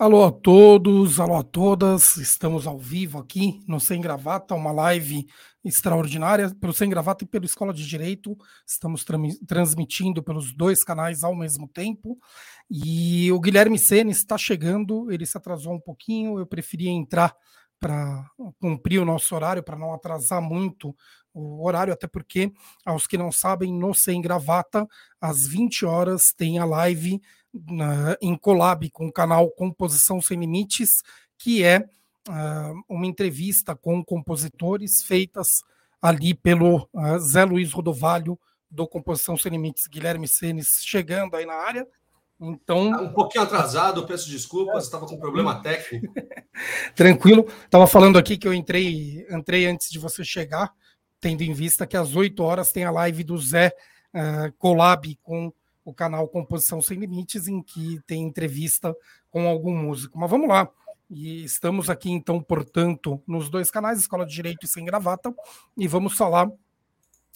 Alô a todos, alô a todas, estamos ao vivo aqui no Sem Gravata, uma live extraordinária pelo Sem Gravata e pela Escola de Direito. Estamos transmitindo pelos dois canais ao mesmo tempo. E o Guilherme Sene está chegando, ele se atrasou um pouquinho, eu preferi entrar para cumprir o nosso horário, para não atrasar muito o horário, até porque, aos que não sabem, no Sem Gravata, às 20 horas, tem a live na, em collab com o canal Composição Sem Limites, que é uh, uma entrevista com compositores feitas ali pelo uh, Zé Luiz Rodovalho, do Composição Sem Limites, Guilherme Senes, chegando aí na área. Então, tá um pouquinho atrasado, peço desculpas, estava com problema técnico. Tranquilo. Estava falando aqui que eu entrei, entrei antes de você chegar, tendo em vista que às 8 horas tem a live do Zé uh, Collab com o canal Composição Sem Limites, em que tem entrevista com algum músico. Mas vamos lá. E estamos aqui, então, portanto, nos dois canais, Escola de Direito e Sem Gravata, e vamos falar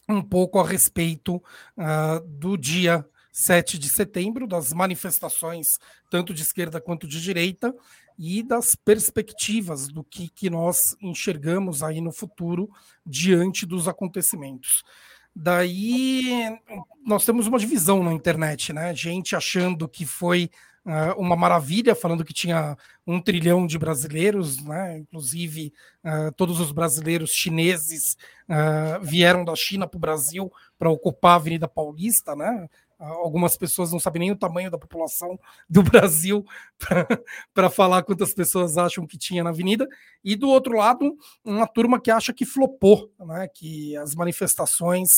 um pouco a respeito uh, do dia 7 de setembro, das manifestações, tanto de esquerda quanto de direita, e das perspectivas do que, que nós enxergamos aí no futuro diante dos acontecimentos. Daí nós temos uma divisão na internet, né? Gente achando que foi uh, uma maravilha, falando que tinha um trilhão de brasileiros, né? Inclusive uh, todos os brasileiros chineses uh, vieram da China para o Brasil para ocupar a Avenida Paulista, né? Algumas pessoas não sabem nem o tamanho da população do Brasil para falar quantas pessoas acham que tinha na avenida. E do outro lado, uma turma que acha que flopou, né? que as manifestações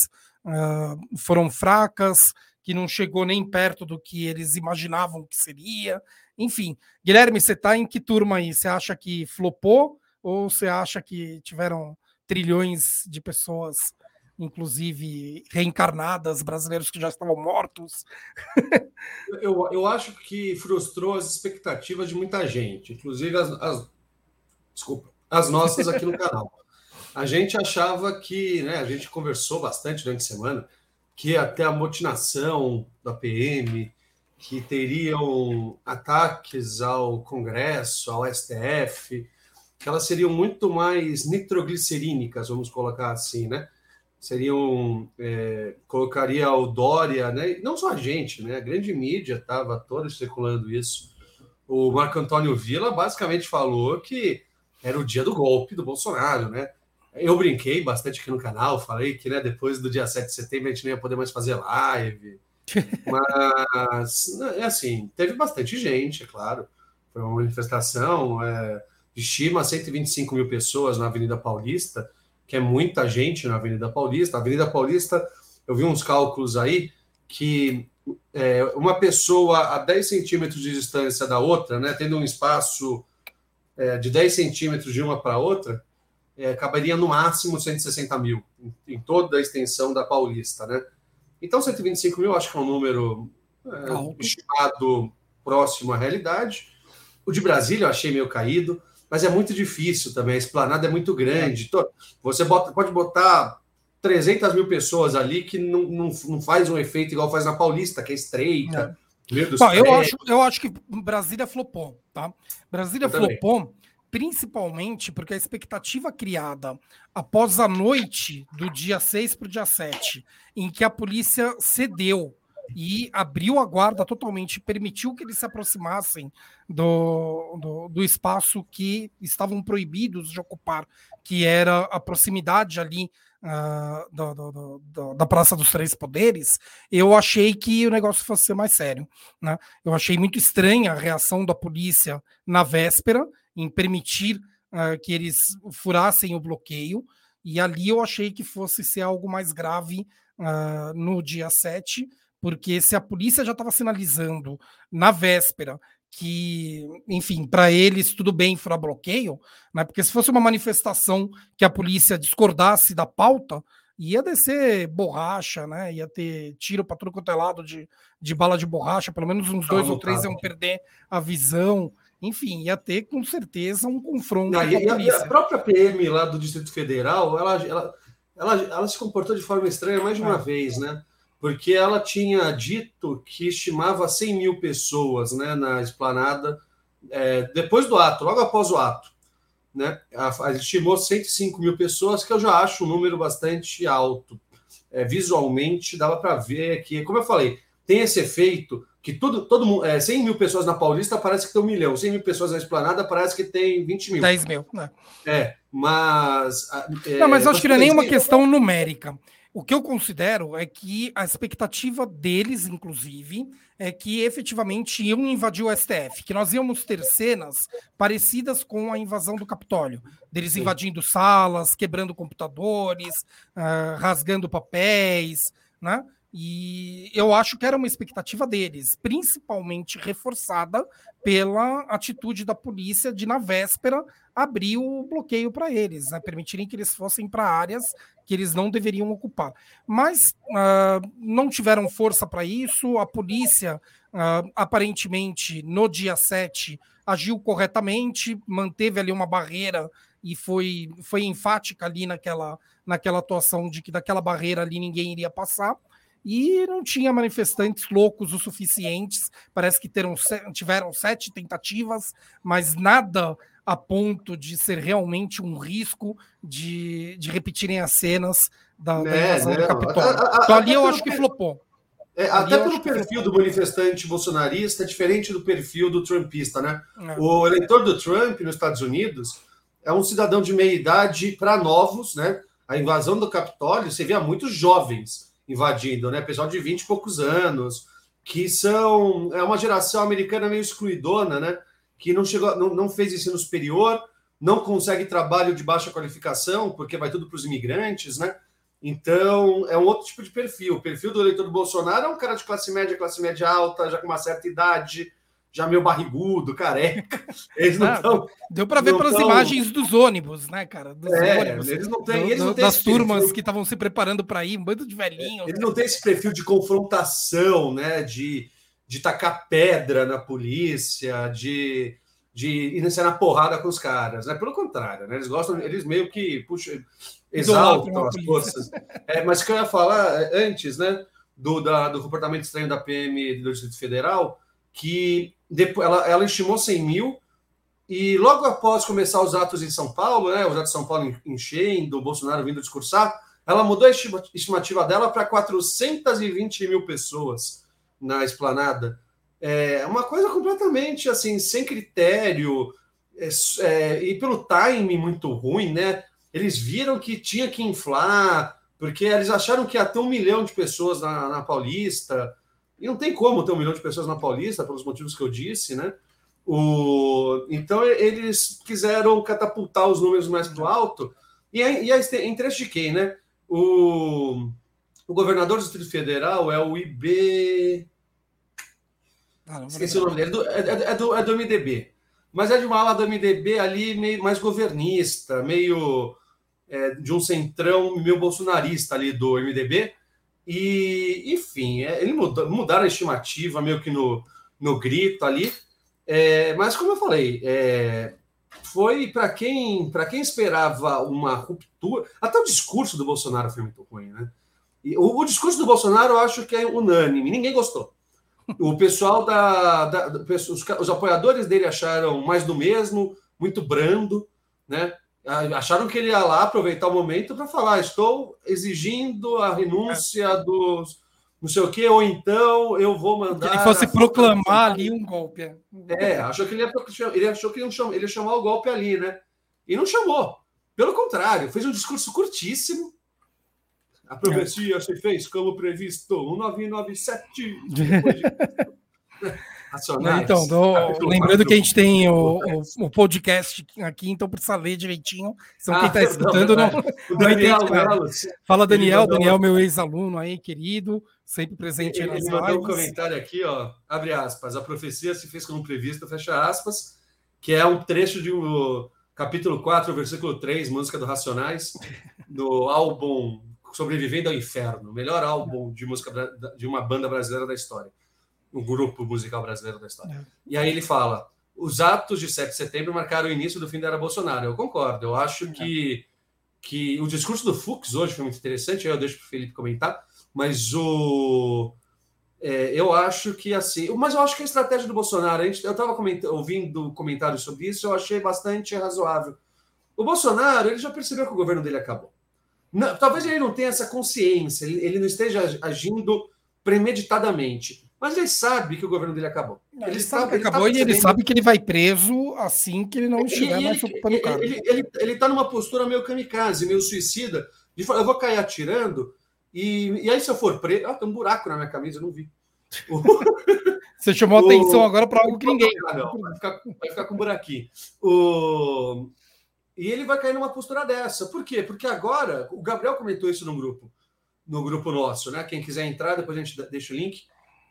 uh, foram fracas, que não chegou nem perto do que eles imaginavam que seria. Enfim, Guilherme, você está em que turma aí? Você acha que flopou ou você acha que tiveram trilhões de pessoas inclusive reencarnadas, brasileiros que já estavam mortos. eu, eu acho que frustrou as expectativas de muita gente, inclusive as, as desculpa, as nossas aqui no canal. A gente achava que, né, a gente conversou bastante durante a semana, que até a motinação da PM, que teriam ataques ao Congresso, ao STF, que elas seriam muito mais nitroglicerínicas, vamos colocar assim, né? Seriam é, colocaria o Dória, né? Não só a gente, né? A grande mídia estava toda circulando isso. O Marco Antônio Villa basicamente falou que era o dia do golpe do Bolsonaro, né? Eu brinquei bastante aqui no canal, falei que né, depois do dia 7 de setembro a gente não ia poder mais fazer live. Mas é assim, teve bastante gente, é claro. Foi uma manifestação, é, estima 125 mil pessoas na Avenida Paulista que é muita gente na Avenida Paulista. A Avenida Paulista, eu vi uns cálculos aí que é, uma pessoa a 10 centímetros de distância da outra, né, tendo um espaço é, de 10 centímetros de uma para outra, é, caberia no máximo 160 mil em, em, toda a extensão da Paulista, né? Então, 125 mil acho que é um número é, estimado próximo à realidade. O de Brasília eu achei meio caído mas é muito difícil também. A esplanada é muito grande. Você bota, pode botar 300 mil pessoas ali que não, não, não faz um efeito igual faz na Paulista, que é estreita. É. Bom, eu, acho, eu acho que Brasília flopou, tá? Brasília eu flopou também. principalmente porque a expectativa criada após a noite do dia 6 para o dia 7, em que a polícia cedeu e abriu a guarda totalmente, permitiu que eles se aproximassem do, do, do, espaço que estavam proibidos de ocupar, que era a proximidade ali uh, do, do, da Praça dos Três Poderes, eu achei que o negócio fosse ser mais sério. Né? Eu achei muito estranha a reação da polícia na véspera em permitir uh, que eles furassem o bloqueio, e ali eu achei que fosse ser algo mais grave uh, no dia 7 porque se a polícia já estava sinalizando na véspera que, enfim, para eles tudo bem furar bloqueio, né? Porque se fosse uma manifestação que a polícia discordasse da pauta, ia descer borracha, né? Ia ter tiro para tudo quanto é lado de, de bala de borracha, pelo menos uns dois ou três iam perder a visão. Enfim, ia ter com certeza um confronto. Não, e, a, e, a, própria PM lá do Distrito Federal, ela, ela, ela, ela se comportou de forma estranha mais de uma é. vez, né? Porque ela tinha dito que estimava 100 mil pessoas né, na esplanada é, depois do ato, logo após o ato, né, estimou 105 mil pessoas, que eu já acho um número bastante alto. É, visualmente, dava para ver que, como eu falei, tem esse efeito que tudo, todo mundo, é, 100 mil pessoas na Paulista parece que tem um milhão, 100 mil pessoas na Esplanada parece que tem 20 mil. 10 mil, né? É, mas. É, não, mas acho que não é nenhuma questão numérica. O que eu considero é que a expectativa deles, inclusive, é que efetivamente iam invadir o STF, que nós íamos ter cenas parecidas com a invasão do Capitólio, deles Sim. invadindo salas, quebrando computadores, uh, rasgando papéis, né? E eu acho que era uma expectativa deles, principalmente reforçada pela atitude da polícia de, na véspera, abrir o bloqueio para eles, né? permitirem que eles fossem para áreas que eles não deveriam ocupar. Mas uh, não tiveram força para isso, a polícia, uh, aparentemente, no dia 7, agiu corretamente, manteve ali uma barreira e foi, foi enfática ali naquela, naquela atuação de que daquela barreira ali ninguém iria passar e não tinha manifestantes loucos o suficientes. Parece que teram, tiveram sete tentativas, mas nada a ponto de ser realmente um risco de, de repetirem as cenas da, da é, invasão do Capitólio. Então ali eu acho que flopou. É, até pelo perfil do manifestante bolsonarista, é diferente do perfil do trumpista, né? É. O eleitor do Trump nos Estados Unidos é um cidadão de meia idade para novos, né? A invasão do Capitólio, você via muitos jovens invadindo, né? Pessoal de 20 e poucos anos, que são. É uma geração americana meio excluidona, né? Que não chegou, não, não fez ensino superior, não consegue trabalho de baixa qualificação, porque vai tudo para os imigrantes, né? Então, é um outro tipo de perfil. O perfil do eleitor do Bolsonaro é um cara de classe média, classe média alta, já com uma certa idade, já meio barrigudo, careca. Eles não estão. Deu para ver pelas tão... imagens dos ônibus, né, cara? Dos é, ônibus. Eles não têm. Eles não têm das turmas perfil... que estavam se preparando para ir, um bando de velhinhos. Eles não têm esse perfil de confrontação, né? De, de tacar pedra na polícia, de, de iniciar na porrada com os caras. Né? Pelo contrário, né? Eles gostam, eles meio que puxam, exaltam as forças. É, mas o que eu ia falar é, antes, né? Do, da, do comportamento estranho da PM do Distrito Federal, que depois, ela, ela estimou 100 mil, e logo após começar os atos em São Paulo, né, os atos de São Paulo enchendo, o Bolsonaro vindo discursar, ela mudou a estimativa dela para 420 mil pessoas na esplanada. É uma coisa completamente assim, sem critério, é, é, e pelo time muito ruim, né? Eles viram que tinha que inflar, porque eles acharam que ia ter um milhão de pessoas na, na Paulista. E não tem como ter um milhão de pessoas na Paulista, pelos motivos que eu disse, né? O... Então, eles quiseram catapultar os números mais para o alto. E e é interesse de quem, né? O, o governador do Distrito Federal é o IB. Ah, Esqueci o nome dele. É, é, é, do, é do MDB. Mas é de uma ala do MDB ali meio mais governista, meio é, de um centrão meio bolsonarista ali do MDB. E, enfim, é, ele mudou, mudaram a estimativa meio que no, no grito ali. É, mas, como eu falei, é, foi para quem, quem esperava uma ruptura. Até o discurso do Bolsonaro foi muito ruim, né? O, o discurso do Bolsonaro eu acho que é unânime, ninguém gostou. O pessoal da. da, da os, os apoiadores dele acharam mais do mesmo, muito brando, né? acharam que ele ia lá aproveitar o momento para falar: estou exigindo a renúncia é. dos não sei o quê, ou então eu vou mandar. Que ele fosse proclamar ali um golpe. É, achou que ele ia, ele achou que ele ia, chamar, ele ia chamar o golpe ali, né? E não chamou. Pelo contrário, fez um discurso curtíssimo. A profecia se fez como previsto, 1997. Racionais. Então, do, lembrando que a gente tem o, o, o, podcast aqui, então precisa ler direitinho. Então, ah, quem está escutando não, não, não Daniel, entende. Fala, Daniel, Daniel, meu ex-aluno aí, querido, sempre presente ele, nas ele mandou um comentário aqui, ó, abre aspas, a profecia se fez como previsto, fecha aspas, que é um trecho de um capítulo 4, versículo 3, música do Racionais, do álbum Sobrevivendo ao Inferno, melhor álbum de música de uma banda brasileira da história o grupo musical brasileiro da história. É. E aí ele fala: os atos de 7 de setembro marcaram o início do fim da era Bolsonaro. Eu concordo. Eu acho é. que, que o discurso do Fux hoje foi muito interessante. Eu deixo para o Felipe comentar. Mas o, É, eu acho que assim, mas eu acho que a estratégia do Bolsonaro, gente, eu estava ouvindo comentários sobre isso, eu achei bastante razoável. O Bolsonaro, ele já percebeu que o governo dele acabou. Não, talvez ele não tenha essa consciência, ele, ele, não esteja agindo premeditadamente, mas ele sabe que o governo dele acabou. Ele, ele sabe que ele acabou tá e ele sabe que ele vai preso assim que ele não estiver mais ocupando o cargo. Ele está numa postura meio kamikaze, meio suicida, de falar, eu vou cair atirando, e, e aí, se eu for preso. Ah, tem um buraco na minha camisa, eu não vi. Você chamou o... atenção agora para algo que ninguém. Não, vai, ficar, vai ficar com um buraquinho. O... E ele vai cair numa postura dessa. Por quê? Porque agora, o Gabriel comentou isso no grupo, no grupo nosso, né? Quem quiser entrar, depois a gente deixa o link.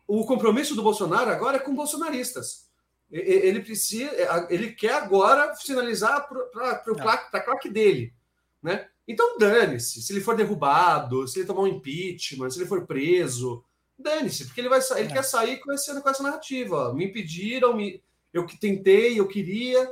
O compromisso do Bolsonaro agora é com bolsonaristas. Ele precisa, ele quer agora sinalizar para a claque dele, né? Então dane-se, se ele for derrubado, se ele tomar um impeachment, se ele for preso, dane-se, porque ele vai ele é. quer sair com, esse, com essa narrativa. Me impediram, me, eu que tentei, eu queria,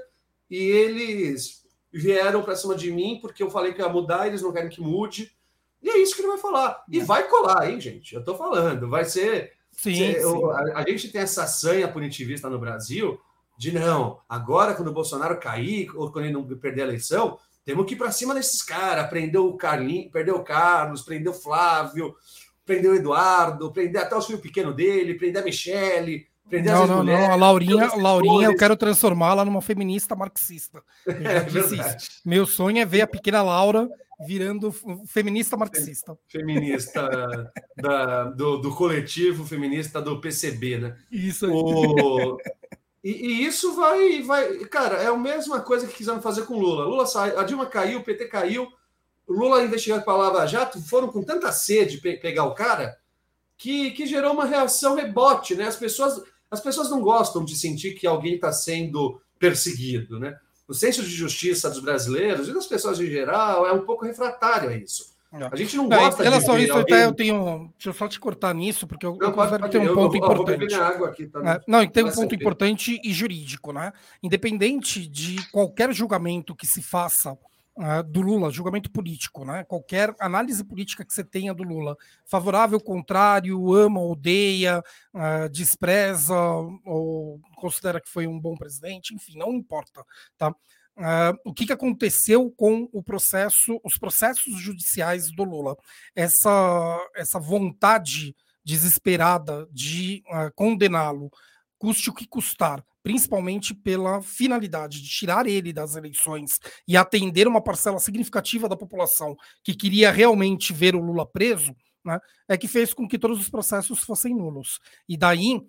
e eles vieram para cima de mim porque eu falei que ia mudar, eles não querem que mude. E é isso que ele vai falar. E é. vai colar, hein, gente? Eu tô falando, vai ser. Sim, ser, sim. Eu, a, a, gente tem essa sanha punitivista no Brasil de não, agora quando o Bolsonaro cair, ou quando ele não perder a eleição, temos que ir para cima desses caras. Prendeu o Carlinhos, perdeu o Carlos, prendeu o Flávio, prendeu o Eduardo, prendeu até o filho pequeno dele, prendeu a Michele. Prendeu não, não, mulheres, não. A Laurinha, Laurinha eu quero transformá-la numa feminista marxista. É Meu sonho é ver a pequena Laura virando feminista marxista. Feminista da, do, do coletivo feminista do PCB, né? Isso aí. O, e, e, isso vai, vai. Cara, é a mesma coisa que quiseram fazer com Lula. Lula sai, a Dilma caiu, o PT caiu, Lula investigado pela Lava Jato, foram com tanta sede pe pegar o cara que, que gerou uma reação rebote, né? As pessoas, as pessoas não gostam de sentir que alguém está sendo perseguido, né? O senso de justiça dos brasileiros e das pessoas em geral é um pouco refratário a isso. A gente não gosta em relação a isso, alguém... eu tenho. Deixa eu só te cortar nisso, porque eu, não, eu considero que tem um ponto eu, importante. Eu água aqui É, não, tem um ponto importante e jurídico, né? Independente de qualquer julgamento que se faça uh, do Lula, julgamento político, né? Qualquer análise política que você tenha do Lula, favorável, contrário, ama, odeia, uh, despreza ou considera que foi um bom presidente, enfim, não importa, tá? Uh, o que, que aconteceu com o processo, os processos judiciais do Lula. Essa, essa vontade desesperada de uh, condená-lo, custe o que custar, principalmente pela finalidade de tirar ele das eleições e atender uma parcela significativa da população que queria realmente ver o Lula preso, né, é que fez com que todos os processos fossem nulos. E daí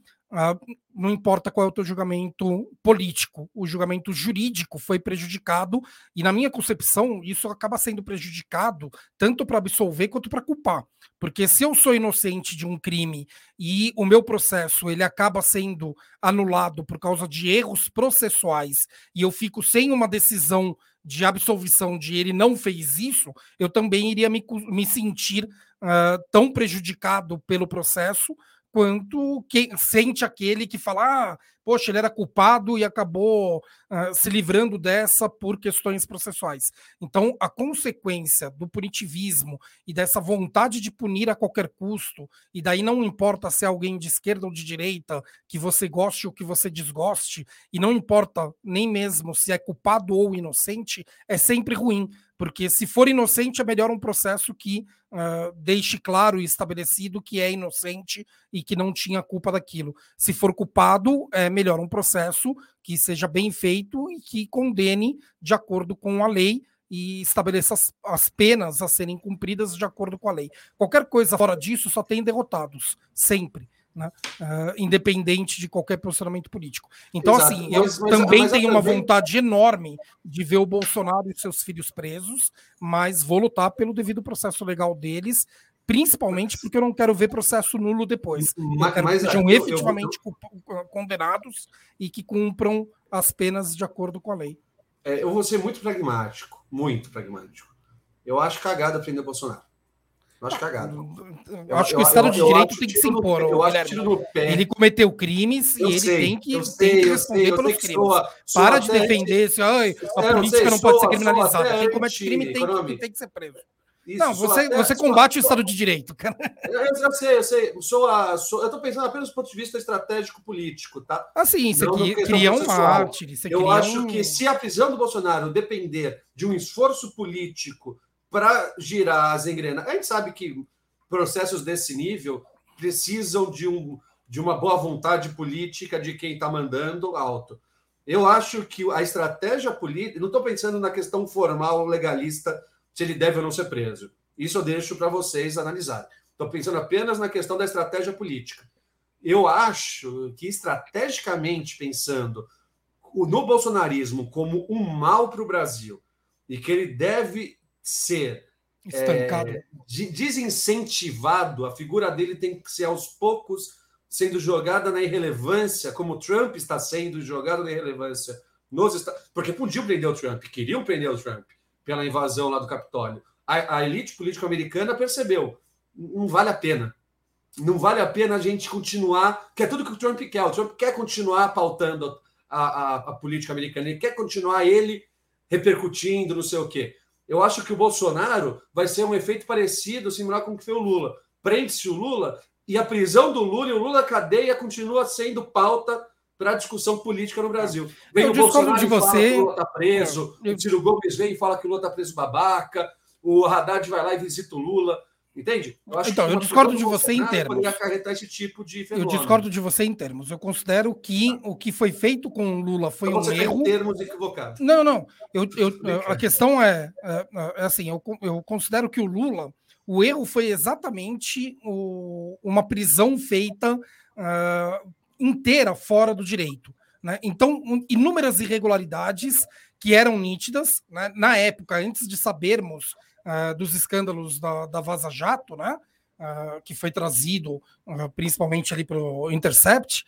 não importa qual é o teu julgamento político, o julgamento jurídico foi prejudicado, e na minha concepção, isso acaba sendo prejudicado tanto para absolver quanto para culpar. Porque se eu sou inocente de um crime e o meu processo ele acaba sendo anulado por causa de erros processuais e eu fico sem uma decisão de absolvição de ele não fez isso, eu também iria me, me sentir uh, tão prejudicado pelo processo quanto quem sente aquele que fala, ah, poxa, ele era culpado e acabou uh, se livrando dessa por questões processuais. Então, a consequência do punitivismo e dessa vontade de punir a qualquer custo, e daí não importa se é alguém de esquerda ou de direita, que você goste ou que você desgoste, e não importa nem mesmo se é culpado ou inocente, é sempre ruim, porque se for inocente, é melhor um processo que uh, deixe claro e estabelecido que é inocente e que não tinha culpa daquilo. Se for culpado, é melhor um processo que seja bem feito e que condene de acordo com a lei e estabeleça as, as, penas a serem cumpridas de acordo com a lei. Qualquer coisa fora disso só tem derrotados, sempre né? Uh, independente de qualquer posicionamento político. Então, Exato. assim, eu mas, também mas tenho uma também... vontade enorme de ver o Bolsonaro e seus filhos presos, mas vou lutar pelo devido processo legal deles, principalmente porque eu não quero ver processo nulo depois. Mas, eu quero que sejam eu, efetivamente eu... condenados e que cumpram as penas de acordo com a lei. É, eu vou ser muito pragmático, muito pragmático. Eu acho cagada prender Bolsonaro. Eu acho cagado. Eu acho que o Estado eu, de Direito tem que se impor. No, eu acho no pé. Ele cometeu crimes eu e ele sei, tem, que, sei, tem que responder sei, pelos crimes. Soa, Para de defender a política não pode ser criminalizada. Quem comete crime tem, que, tem que ser preso. Isso, não, você, até, você combate o Estado de Direito, cara. Eu, eu sei, eu sei. Sou a, sou, eu estou pensando apenas do ponto de vista estratégico-político, tá? Assim, isso aqui cria um mártir. Eu acho um... que se a prisão do Bolsonaro depender de um esforço político para girar as engrenagens. A gente sabe que processos desse nível precisam de, um, de uma boa vontade política de quem está mandando alto. Eu acho que a estratégia política. Não estou pensando na questão formal legalista se ele deve ou não ser preso. Isso eu deixo para vocês analisarem. Estou pensando apenas na questão da estratégia política. Eu acho que, estrategicamente pensando no bolsonarismo como um mal para o Brasil e que ele deve ser estancado, é, desincentivado, a figura dele tem que ser aos poucos sendo jogada na irrelevância, como Trump está sendo jogado na irrelevância nos Estados Porque podiam prender o Trump, queriam prender o Trump pela invasão lá do Capitólio. A, a elite política americana percebeu, não vale a pena. Não vale a pena a gente continuar, que é tudo que o Trump quer. O Trump quer continuar pautando a, a, a política americana, ele quer continuar ele repercutindo, não sei o quê. Eu acho que o Bolsonaro vai ser um efeito parecido, similar com o que foi o Lula. Prende-se o Lula e a prisão do Lula e o Lula cadeia continua sendo pauta para a discussão política no Brasil. Vem eu o Bolsonaro de você. fala que o Lula está preso, eu... o Ciro Gomes vem e fala que o Lula está preso babaca, o Haddad vai lá e visita o Lula. Entende? Eu então, eu discordo de você em termos. acarretar esse tipo de fenômeno. Eu discordo de você em termos. Eu considero que o que foi feito com o Lula foi então, um erro. Em termos equivocados. Não, não. Eu, eu, a questão é, é, é assim, eu, eu considero que o Lula, o erro foi exatamente o, uma prisão feita uh, inteira fora do direito. Né? Então, inúmeras irregularidades que eram nítidas né? na época, antes de sabermos uh, dos escândalos da, da Vaza Jato, né? Uh, que foi trazido uh, principalmente ali para o Intercept.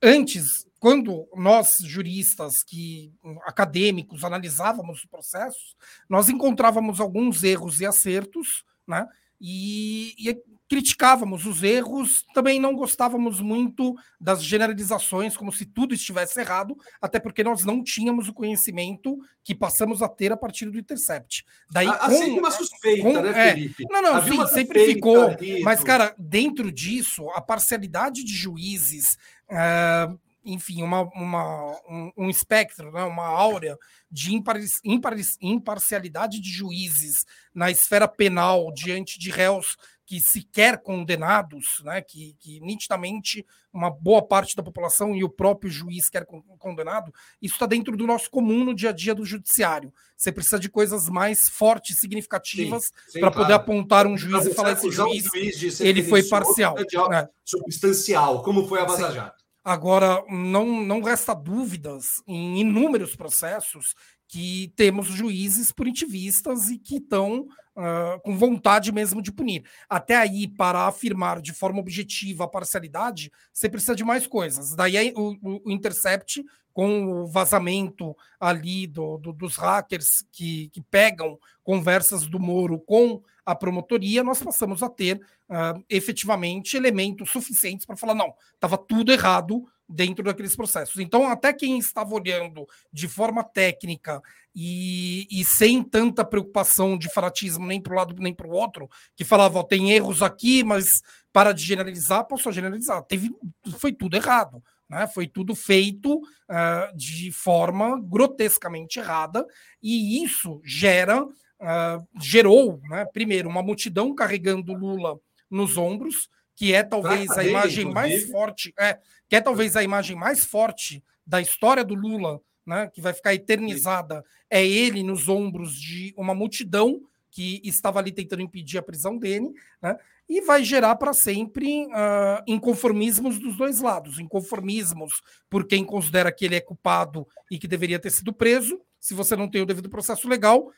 Antes, quando nós, juristas, que acadêmicos, analisávamos os processos, nós encontrávamos alguns erros e acertos, né? E, e criticávamos os erros, também não gostávamos muito das generalizações, como se tudo estivesse errado, até porque nós não tínhamos o conhecimento que passamos a ter a partir do Intercept. Daí, Há com, sempre uma suspeita, com, né, é, Felipe? Não, não, Havia sim, sempre ficou. Mas, cara, dentro disso, a parcialidade de juízes. Uh, enfim, uma, uma, um, um espectro, né, uma áurea de impar, impar, imparcialidade de juízes na esfera penal diante de réus que sequer condenados, né, que, que, nitidamente uma boa parte da população e o próprio juiz quer condenado, isso está dentro do nosso comum no dia a dia do judiciário. Você precisa de coisas mais fortes, significativas, para poder apontar um juiz e falar esse juiz, juiz ele foi parcial. Né? Substancial, como foi a Vaza Jato. Agora, não, não resta dúvidas em inúmeros processos que temos juízes punitivistas e que estão uh, com vontade mesmo de punir. Até aí, para afirmar de forma objetiva a parcialidade, você precisa de mais coisas. Daí o, o, Intercept, com o vazamento ali do, do, dos hackers que, que pegam conversas do Moro com a promotoria, nós passamos a ter uh, efetivamente elementos suficientes para falar: não, estava tudo errado dentro daqueles processos. Então, até quem estava olhando de forma técnica e, e sem tanta preocupação de fanatismo nem para um lado nem para o outro, que falava, tem erros aqui, mas para de generalizar, posso generalizar. Teve, foi tudo errado. Né? Foi tudo feito uh, de forma grotescamente errada, e isso gera, uh, gerou, né, primeiro, uma multidão carregando Lula nos ombros, que é talvez a imagem mais forte, é, que é talvez a imagem mais forte da história do Lula, né, que vai ficar eternizada, é ele nos ombros de uma multidão que estava ali tentando impedir a prisão dele, né, e vai gerar para sempre uh, inconformismos dos dois lados, inconformismos por quem considera que ele é culpado e que deveria ter sido preso. Se você não tem o devido processo legal,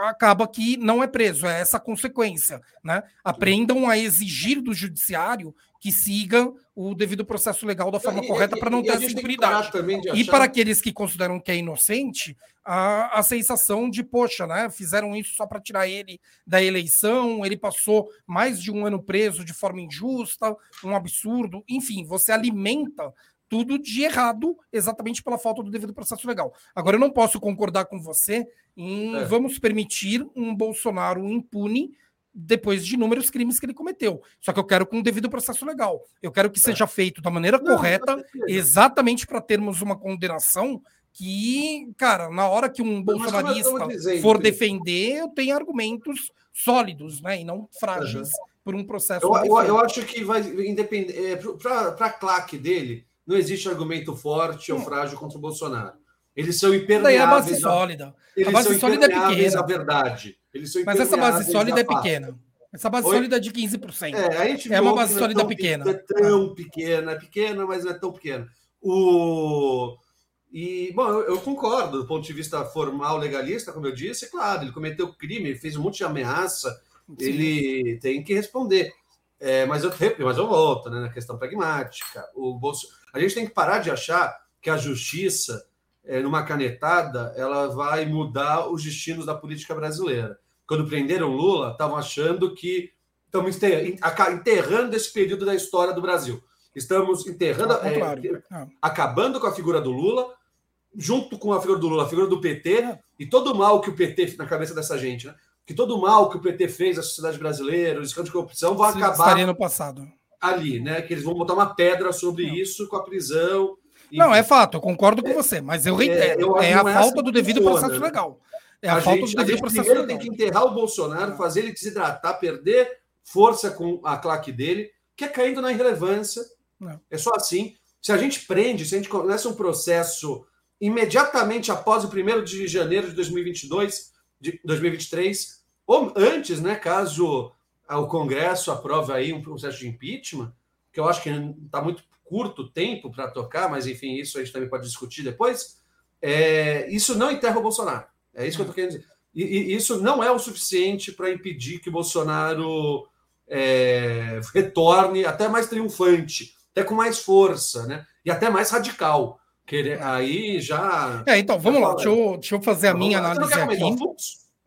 acaba que não é preso, é essa consequência. Né? Aprendam a exigir do judiciário que siga o devido processo legal da forma e, correta para não ter essa impunidade. E para aqueles que consideram que é inocente, a, a sensação de, poxa, né, fizeram isso só para tirar ele da eleição, ele passou mais de um ano preso de forma injusta, um absurdo. Enfim, você alimenta tudo de errado, exatamente pela falta do devido processo legal. Agora, eu não posso concordar com você em é. vamos permitir um Bolsonaro impune depois de inúmeros crimes que ele cometeu. Só que eu quero com o devido processo legal. Eu quero que é. seja feito da maneira não, correta, exatamente para termos uma condenação que, cara, na hora que um bolsonarista for defender, eu tenho argumentos sólidos, né, e não frágeis uhum. por um processo. Eu, eu, eu, acho que vai independer é, para a claque dele, não existe argumento forte ou frágil contra o Bolsonaro. Eles são impermeáveis. Daí a base sólida. Eles a base sólida é pequena. A verdade. Mas essa base sólida é pequena. Essa base Oi? sólida é de 15%. É, é uma base sólida é pequena. É tão pequena, é pequena, mas não é tão pequena. O... E, bom, eu, eu, concordo, do ponto de vista formal, legalista, como eu disse, claro, ele cometeu crime, ele fez um monte de ameaça, Sim. ele tem que responder. É, mas, eu, mas eu volto né, na questão pragmática. O Bolso... A gente tem que parar de achar que a justiça, é, numa canetada, ela vai mudar os destinos da política brasileira. Quando prenderam Lula, estavam achando que estamos enterrando esse período da história do Brasil. Estamos enterrando, é, é, acabando com a figura do Lula, junto com a figura do Lula, a figura do PT, é. e todo o mal que o PT na cabeça dessa gente, né? Que todo o mal que o PT fez à sociedade brasileira, os escândalos de corrupção, vão acabar estaria no passado. Ali, né? Que eles vão botar uma pedra sobre Não. isso com a prisão. Não, é fato, eu concordo com é, você, mas eu reitero, é, é a falta assim do devido funciona, processo né? legal. É a, a falta gente, do devido processo legal. tem que enterrar o Bolsonaro, fazer ele desidratar, perder força com a claque dele, que é caindo na irrelevância. Não. É só assim. Se a gente prende, se a gente começa um processo imediatamente após o 1 de janeiro de 2022, de 2023, ou antes, né, caso o Congresso aprove aí um processo de impeachment, que eu acho que está muito curto tempo para tocar, mas enfim, isso a gente também pode discutir depois. É, isso não enterra o Bolsonaro. É isso que eu estou querendo dizer. E, e, isso não é o suficiente para impedir que o Bolsonaro é, retorne até mais triunfante, até com mais força, né? E até mais radical. Querer, aí já. É, então, vamos lá, deixa eu, deixa eu fazer a minha análise aqui.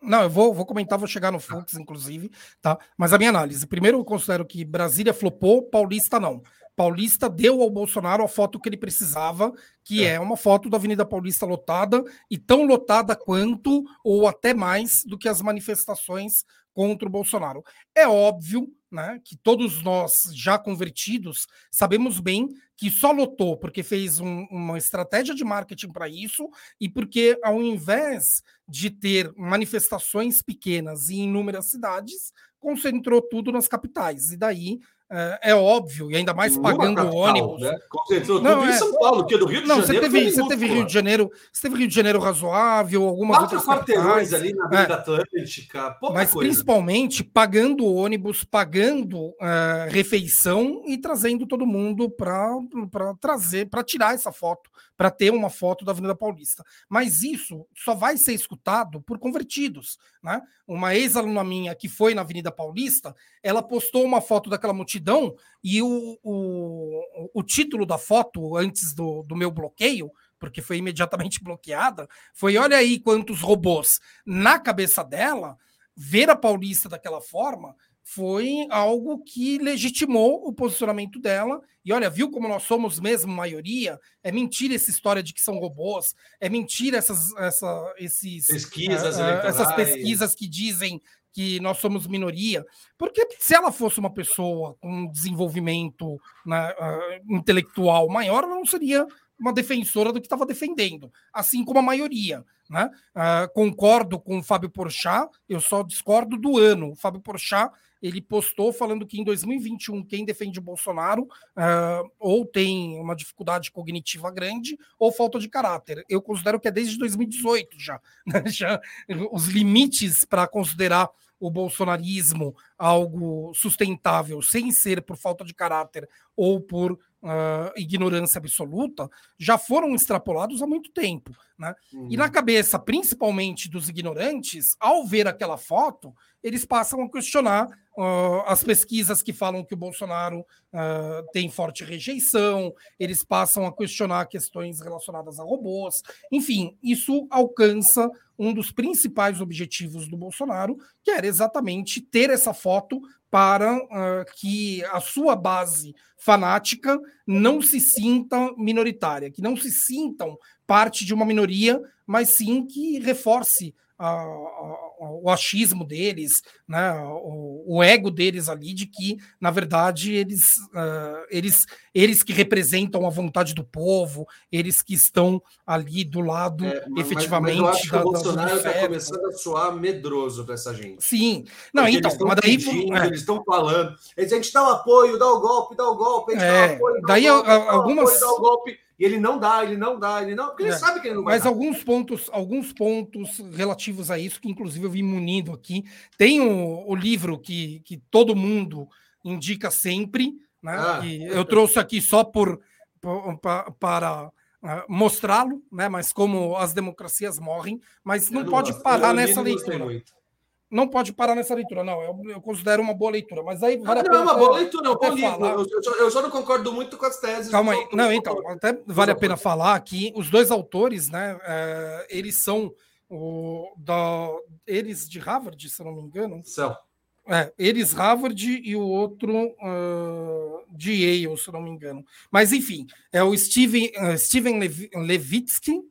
Não, eu vou, vou comentar, vou chegar no Fux, inclusive, tá? Mas a minha análise. Primeiro, eu considero que Brasília flopou, Paulista não. Paulista deu ao Bolsonaro a foto que ele precisava, que é. é. uma foto da Avenida Paulista lotada, e tão lotada quanto, ou até mais, do que as manifestações contra o Bolsonaro. É óbvio né, que todos nós, já convertidos, sabemos bem que só lotou porque fez um, uma estratégia de marketing para isso e porque, ao invés de ter manifestações pequenas em inúmeras cidades, concentrou tudo nas capitais. E daí é, é, óbvio, e ainda mais pagando capital, ônibus. Né? Concentrou não, tudo é... em São Paulo, que é do Rio de não, Janeiro. Você teve, você teve Rio de Janeiro, você teve Rio de Janeiro razoável, algumas Quatro outras quarteirões ali na Avenida é. Atlântica, Mas coisa. principalmente pagando ônibus, pagando uh, refeição e trazendo todo mundo para trazer, para tirar essa foto, para ter uma foto da Avenida Paulista. Mas isso só vai ser escutado por convertidos. Né? Uma ex-aluna minha que foi na Avenida Paulista, ela postou uma foto daquela multidão e o, o, o título da foto, antes do, do meu bloqueio, porque foi imediatamente bloqueada, foi: olha aí quantos robôs. Na cabeça dela, ver a Paulista daquela forma foi algo que legitimou o posicionamento dela. E olha, viu como nós somos mesmo maioria? É mentira essa história de que são robôs, é mentira essas, essa, esses, pesquisas uh, essas pesquisas que dizem que nós somos minoria. Porque se ela fosse uma pessoa com desenvolvimento né, uh, intelectual maior, ela não seria uma defensora do que estava defendendo, assim como a maioria. Né? Uh, concordo com o Fábio Porchat, eu só discordo do ano. O Fábio Porchat ele postou falando que em 2021 quem defende o Bolsonaro uh, ou tem uma dificuldade cognitiva grande ou falta de caráter. Eu considero que é desde 2018 já, né? já os limites para considerar o bolsonarismo algo sustentável sem ser por falta de caráter ou por uh, ignorância absoluta já foram extrapolados há muito tempo. Né? Uhum. E na cabeça, principalmente dos ignorantes, ao ver aquela foto, eles passam a questionar uh, as pesquisas que falam que o Bolsonaro uh, tem forte rejeição, eles passam a questionar questões relacionadas a robôs. Enfim, isso alcança um dos principais objetivos do Bolsonaro, que era exatamente ter essa foto para uh, que a sua base fanática não se sinta minoritária, que não se sintam parte de uma minoria, mas sim que reforce o achismo deles, né, o, o, ego deles ali de que, na verdade, eles, uh, eles, eles que representam a vontade do povo, eles que estão ali do lado é, mas, efetivamente. Mas eu acho da, que o Bolsonaro está começando a soar medroso para essa gente. Sim, não, então, mas daí pedindo, é. eles estão falando, eles, a gente dá o apoio, dá o golpe, dá o golpe, a gente é, dá o apoio, dá daí o golpe, algumas dá o golpe e ele não dá, ele não dá, ele não, porque ele é. sabe que ele não vai Mas dar. alguns pontos, alguns pontos relativos a isso, que inclusive eu vim munido aqui. Tem o, o livro que, que todo mundo indica sempre, né? Ah. eu trouxe aqui só por, por para uh, mostrá-lo, né? Mas como as democracias morrem, mas não, não pode gosto. parar eu nessa leitura não pode parar nessa leitura, não. Eu, eu considero uma boa leitura, mas aí vale não, a pena. Não, é uma boa leitura, é um bom livro. Eu, eu, só não concordo muito com as teses. Calma aí. Não, então, até vale a pena falar que os dois autores, né, é, eles são o, da, eles de Harvard, se eu não me engano. São. É, eles Harvard e o outro uh, de Yale, se eu não me engano. Mas, enfim, é o Steven, uh, Steven Lev Levitsky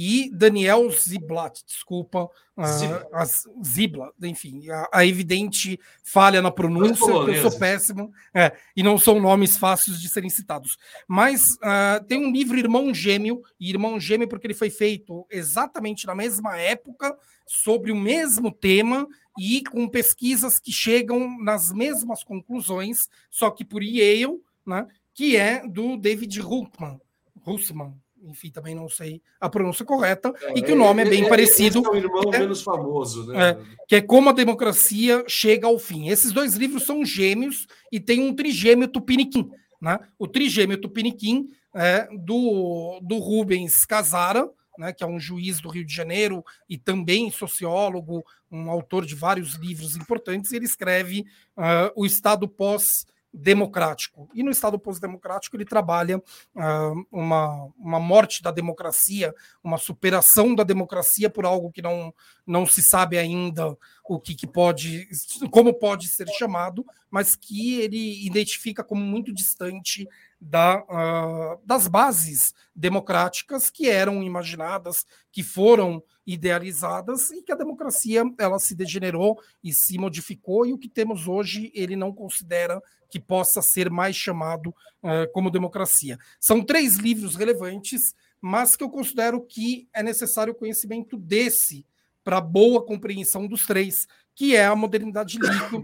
e Daniel Ziblat, desculpa, uh, Zibla, enfim, a, a, evidente falha na pronúncia, que eu sou péssimo, é, e não são nomes fáceis de serem citados. Mas uh, tem um livro Irmão Gêmeo, e Irmão Gêmeo porque ele foi feito exatamente na mesma época, sobre o mesmo tema, e com pesquisas que chegam nas mesmas conclusões, só que por Yale, né, que é do David Ruckman, Russman, enfim, também não sei a pronúncia correta, é, e que o nome é, é bem é, parecido. É o irmão é, menos famoso, né? É, que é Como a Democracia Chega ao Fim. Esses dois livros são gêmeos e tem um trigêmeo tupiniquim. Né? O trigêmeo tupiniquim é do, do Rubens Casara, né, que é um juiz do Rio de Janeiro e também sociólogo, um autor de vários livros importantes, e ele escreve uh, O Estado Pós- democrático. E no Estado pós-democrático ele trabalha uh, uma, uma morte da democracia, uma superação da democracia por algo que não, não se sabe ainda o que, que pode, como pode ser chamado, mas que ele identifica como muito distante da, uh, das bases democráticas que eram imaginadas, que foram idealizadas e que a democracia ela se degenerou e se modificou e o que temos hoje ele não considera que possa ser mais chamado uh, como democracia. São três livros relevantes, mas que eu considero que é necessário o conhecimento desse para boa compreensão dos três, que é a modernidade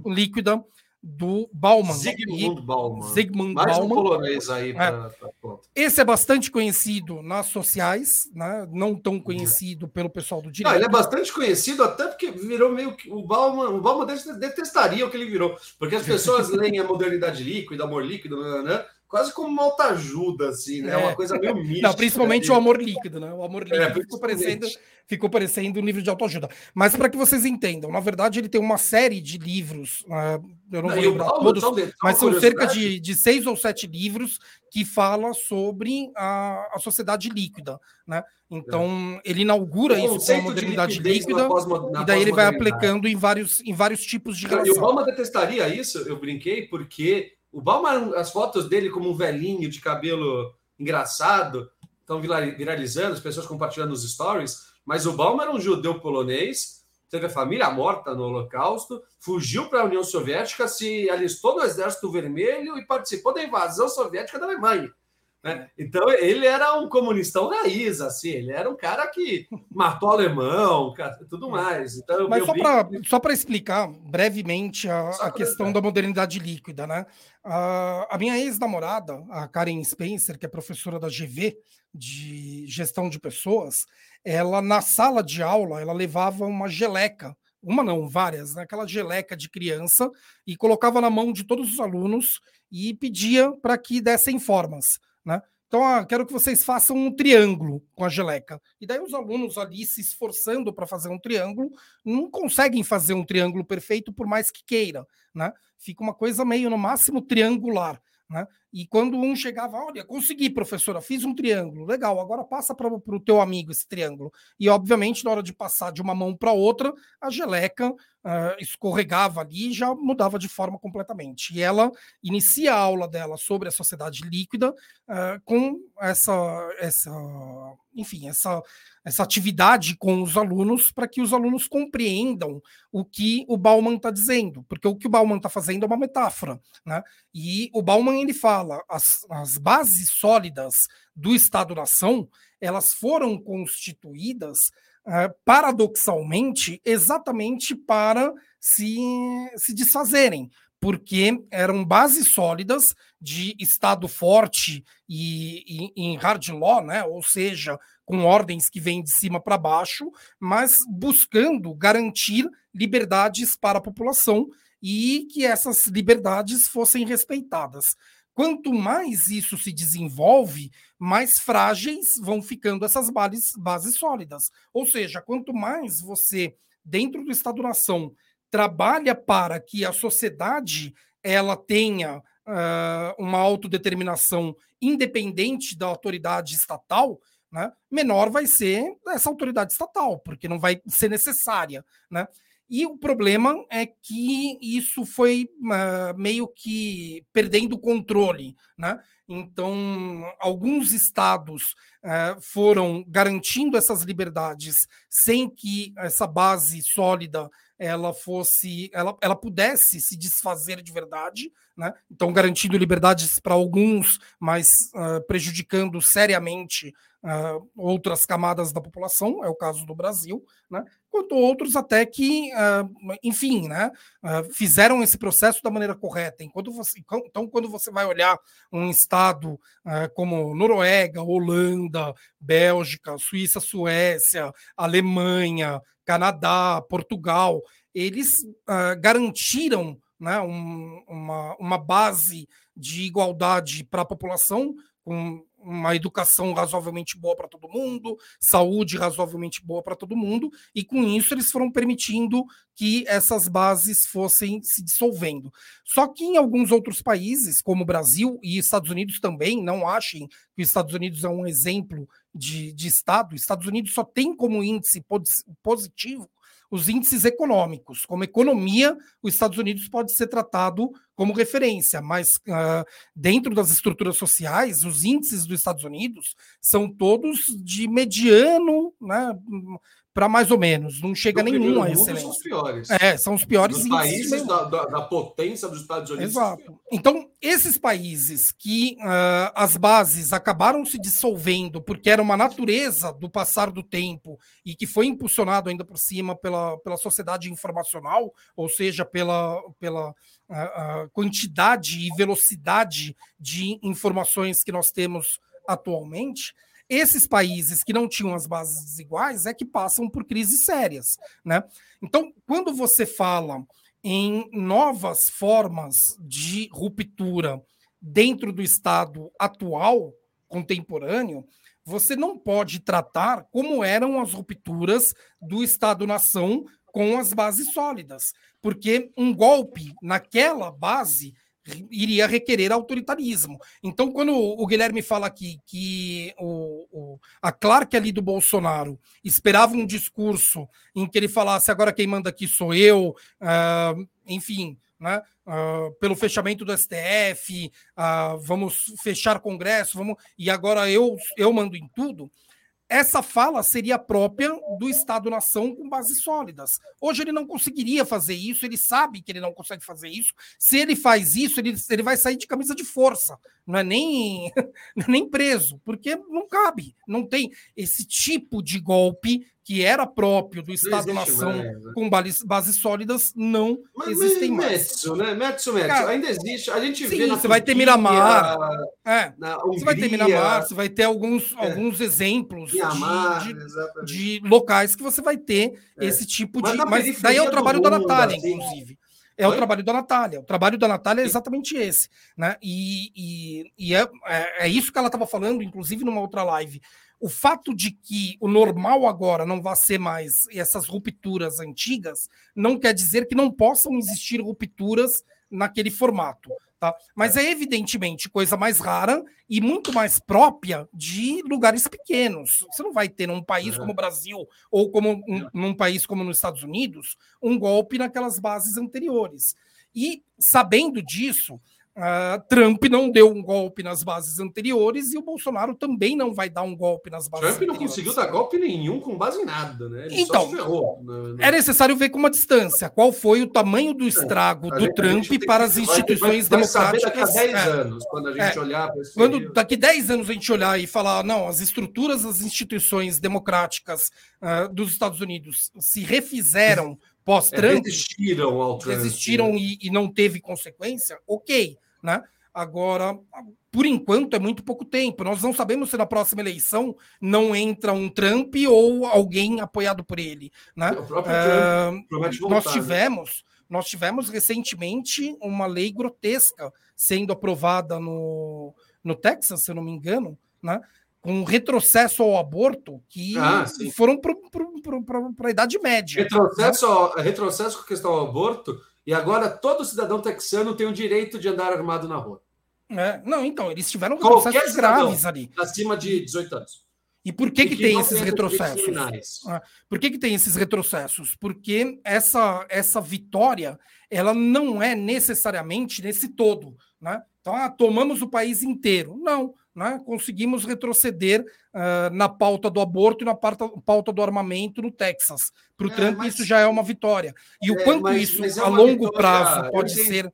líquida do Bauman. Zygmunt Bauman. Zygmunt Mais Bauman. um polonês aí pra, é. Esse é bastante conhecido nas sociais, né? não tão conhecido pelo pessoal do direito. Não, ele é bastante conhecido até porque virou meio que o Bauman, o Bauman detestaria o que ele virou, porque as pessoas leem a modernidade líquida, amor líquido, né? Quase como uma autoajuda, assim, né? É. Uma coisa meio mística. Não, principalmente né? o amor líquido, né? O amor líquido é, ficou, parecendo, ficou parecendo um livro de autoajuda. Mas para que vocês entendam, na verdade, ele tem uma série de livros, uh, eu não, não vou lembrar todos, mas são cerca de, de seis ou sete livros que fala sobre a, a sociedade líquida, né? Então, é. ele inaugura o isso com a modernidade líquida e daí ele vai aplicando em vários, em vários tipos de relação. E o Obama detestaria isso, eu brinquei, porque o Bauman, as fotos dele como um velhinho de cabelo engraçado, estão viralizando, as pessoas compartilhando nos stories, mas o Bauman era um judeu polonês, teve a família morta no Holocausto, fugiu para a União Soviética, se alistou no Exército Vermelho e participou da invasão soviética da Alemanha. Né? Então ele era um comunistão raiz, assim, ele era um cara que matou alemão, tudo mais. Então, Mas só para explicar brevemente a, a questão da modernidade líquida, né? A, a minha ex-namorada, a Karen Spencer, que é professora da GV de gestão de pessoas, ela na sala de aula ela levava uma geleca uma não, várias, né? aquela geleca de criança, e colocava na mão de todos os alunos e pedia para que dessem formas. Né? Então, ah, quero que vocês façam um triângulo com a geleca. E daí os alunos ali se esforçando para fazer um triângulo, não conseguem fazer um triângulo perfeito por mais que queira, né? Fica uma coisa meio no máximo triangular. Né? E quando um chegava, olha, consegui, professora, fiz um triângulo, legal, agora passa para o teu amigo esse triângulo. E, obviamente, na hora de passar de uma mão para outra, a geleca uh, escorregava ali e já mudava de forma completamente. E ela inicia a aula dela sobre a sociedade líquida uh, com essa, essa, enfim, essa essa atividade com os alunos para que os alunos compreendam o que o Bauman está dizendo, porque o que o Bauman está fazendo é uma metáfora, né? E o Bauman ele fala as, as bases sólidas do Estado-nação elas foram constituídas paradoxalmente exatamente para se, se desfazerem, porque eram bases sólidas de Estado forte e, e em hard law, né? ou seja, com ordens que vêm de cima para baixo, mas buscando garantir liberdades para a população e que essas liberdades fossem respeitadas. Quanto mais isso se desenvolve, mais frágeis vão ficando essas bases, bases sólidas. Ou seja, quanto mais você, dentro do Estado-nação, trabalha para que a sociedade ela tenha uh, uma autodeterminação independente da autoridade estatal, né, menor vai ser essa autoridade estatal, porque não vai ser necessária. Né? E o problema é que isso foi uh, meio que perdendo o controle. Né? Então, alguns estados uh, foram garantindo essas liberdades sem que essa base sólida ela fosse, ela, ela pudesse se desfazer de verdade, né? Então, garantindo liberdades para alguns, mas uh, prejudicando seriamente uh, outras camadas da população, é o caso do Brasil, né? Quanto outros até que, uh, enfim, né? fizeram esse processo da maneira correta. Enquanto você, então, quando você vai olhar um estado como Noruega, Holanda, Bélgica, Suíça, Suécia, Alemanha, Canadá, Portugal, eles uh, garantiram né, um, uma, uma base de igualdade para a população, com uma educação razoavelmente boa para todo mundo, saúde razoavelmente boa para todo mundo, e com isso eles foram permitindo que essas bases fossem se dissolvendo. Só que em alguns outros países, como o Brasil e Estados Unidos também, não achem que os Estados Unidos é um exemplo de, de Estado, Estados Unidos só tem como índice positivo os índices econômicos. Como economia, os Estados Unidos pode ser tratado como referência, mas uh, dentro das estruturas sociais, os índices dos Estados Unidos são todos de mediano, né, para mais ou menos, não chega no nenhum a excelência. São os piores. É, são os piores Dos países da, da, da, potência dos Estados Unidos. Exato. Então, esses países que uh, as bases acabaram se dissolvendo porque era uma natureza do passar do tempo e que foi impulsionado ainda por cima pela, pela sociedade informacional, ou seja, pela, pela uh, quantidade e velocidade de informações que nós temos atualmente, esses países que não tinham as bases desiguais é que passam por crises sérias, né? Então, quando você fala em novas formas de ruptura dentro do Estado atual, contemporâneo, você não pode tratar como eram as rupturas do Estado-nação com as bases sólidas, porque um golpe naquela base iria requerer autoritarismo. Então, quando o Guilherme fala aqui que o, o, a Clark ali do Bolsonaro esperava um discurso em que ele falasse agora quem manda aqui sou eu, uh, enfim, né, uh, pelo fechamento do STF, uh, ah, vamos fechar Congresso, vamos e agora eu eu mando em tudo essa fala seria própria do Estado-nação com bases sólidas. Hoje ele não conseguiria fazer isso, ele sabe que ele não consegue fazer isso. Se ele faz isso, ele, ele vai sair de camisa de força, não é nem, é nem preso, porque não cabe, não tem esse tipo de golpe que era próprio do Estado-nação né? com bases, sólidas, não mas, existem mas, mais. Metsu, né? Metsu, Metsu, Cara, ainda existe. A gente sim, vê você vai ter Miramar. É, você vai ter Miramar, você vai ter alguns, é. alguns exemplos Miramar, de, de, de, locais que você vai ter é. esse tipo de. Mas, mas daí é o trabalho da Natália, assim. inclusive. É Oi? o trabalho da Natália. O trabalho da Natália é exatamente esse. Né? E, e, e é, é, é, isso que ela estava falando, inclusive numa outra live. O fato de que o normal agora não vai ser mais essas rupturas antigas, não quer dizer que não possam existir rupturas naquele formato. Tá? Mas é. é evidentemente coisa mais rara e muito mais própria de lugares pequenos. Você não vai ter num país como o Brasil ou como um, num país como nos Estados Unidos um golpe naquelas bases anteriores. E sabendo disso, Uh, Trump não deu um golpe nas bases anteriores e o Bolsonaro também não vai dar um golpe nas bases Trump anteriores. não conseguiu dar golpe nenhum com base em nada, né? Ele então, é necessário ver com uma distância qual foi o tamanho do é, estrago do gente, Trump para as instituições vai, vai democráticas. daqui a 10 é, anos, quando a gente é, olhar para esse Quando daqui 10 anos a gente olhar e falar, não, as estruturas das instituições democráticas uh, dos Estados Unidos se refizeram pós-Trump. É, resistiram ao Trump. Resistiram né? e, e não teve consequência, ok né? Agora, por enquanto, é muito pouco tempo. Nós não sabemos se na próxima eleição não entra um Trump ou alguém apoiado por ele. Né? Próprio uh, Trump voltar, nós né? tivemos, né? nós tivemos recentemente uma lei grotesca sendo aprovada no, no Texas, se eu não me engano, né? com retrocesso ao aborto que ah, foram para a Idade Média. Retrocesso, né? retrocesso com questão ao aborto e agora todo cidadão texano tem o direito de andar armado na rua. É, não, então, eles tiveram retrocessos graves ali. Acima de 18 anos. E por que, que, que tem esses retrocessos? Ah, por que, que tem esses retrocessos? Porque essa, essa vitória ela não é necessariamente nesse todo. Né? Então, ah, tomamos o país inteiro. Não né, conseguimos retroceder uh, na pauta do aborto e na pauta, pauta do armamento no Texas. Para o é, Trump, mas... isso já é uma vitória. E o é, quanto mas, isso, mas é a longo vitória, prazo, pode ser.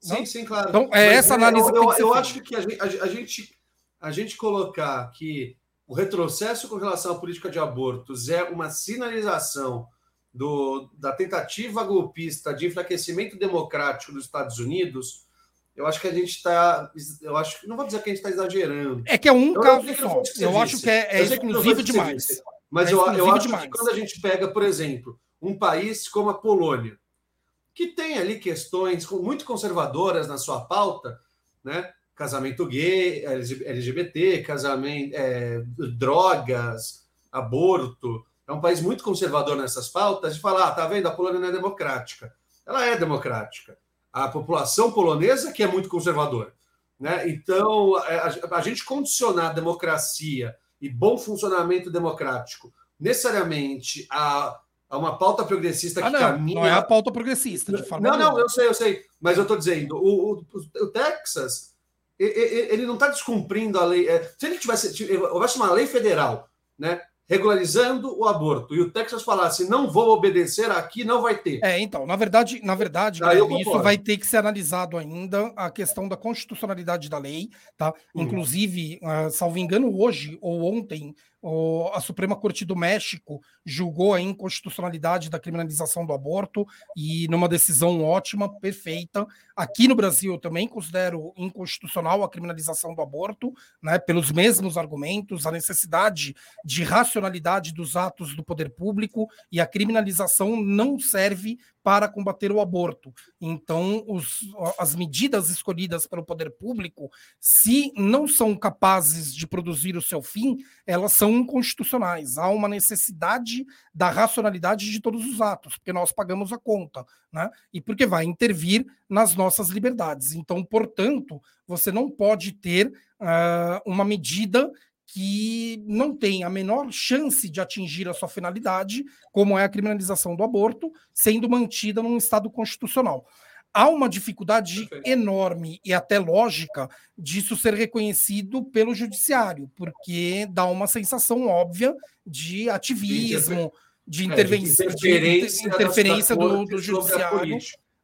Sim, não? sim, claro. Então, é essa análise eu, eu, eu acho que a gente, a, gente, a gente colocar que o retrocesso com relação à política de abortos é uma sinalização do, da tentativa golpista de enfraquecimento democrático dos Estados Unidos eu acho que a gente está. Eu acho não vou dizer que a gente está exagerando. É que é um eu caso só. Eu acho que é, é exclusivo demais. mas é eu, eu acho demais. que quando a gente pega, por exemplo, um país como a Polônia, que tem ali questões muito conservadoras na sua pauta, né? Casamento gay, LGBT, casamento, é, drogas, aborto. É um país muito conservador nessas pautas, de falar, ah, tá vendo, a Polônia não é democrática. Ela é democrática a população polonesa que é muito conservadora. Né? Então, é, a, a gente condicionar a democracia e bom funcionamento democrático necessariamente a, a uma pauta progressista que ah, não, caminha. Não é a pauta progressista, de forma Não, não, eu sei, eu sei. Mas eu estou dizendo, o, o, o, Texas, ele não está descumprindo a lei. É, se ele tivesse, houvesse uma lei federal, né? Regularizando o aborto e o Texas falasse não vou obedecer aqui, não vai ter. É, então, na verdade, na verdade, Guilherme, isso vai ter que ser analisado ainda a questão da constitucionalidade da lei, tá? Hum. Inclusive, uh, salvo engano, hoje ou ontem, a Suprema Corte do México julgou a inconstitucionalidade da criminalização do aborto e numa decisão ótima, perfeita. Aqui no Brasil eu também considero inconstitucional a criminalização do aborto, né, pelos mesmos argumentos, a necessidade de racionalidade dos atos do poder público e a criminalização não serve para combater o aborto. Então, os, as medidas escolhidas pelo poder público, se não são capazes de produzir o seu fim, elas são inconstitucionais. Há uma necessidade da racionalidade de todos os atos, porque nós pagamos a conta, né? E porque vai intervir nas nossas liberdades. Então, portanto, você não pode ter uh, uma medida que não tem a menor chance de atingir a sua finalidade, como é a criminalização do aborto, sendo mantida num Estado constitucional. Há uma dificuldade enorme e até lógica disso ser reconhecido pelo judiciário, porque dá uma sensação óbvia de ativismo, de, intervenção, é, de interferência, interferência do, do judiciário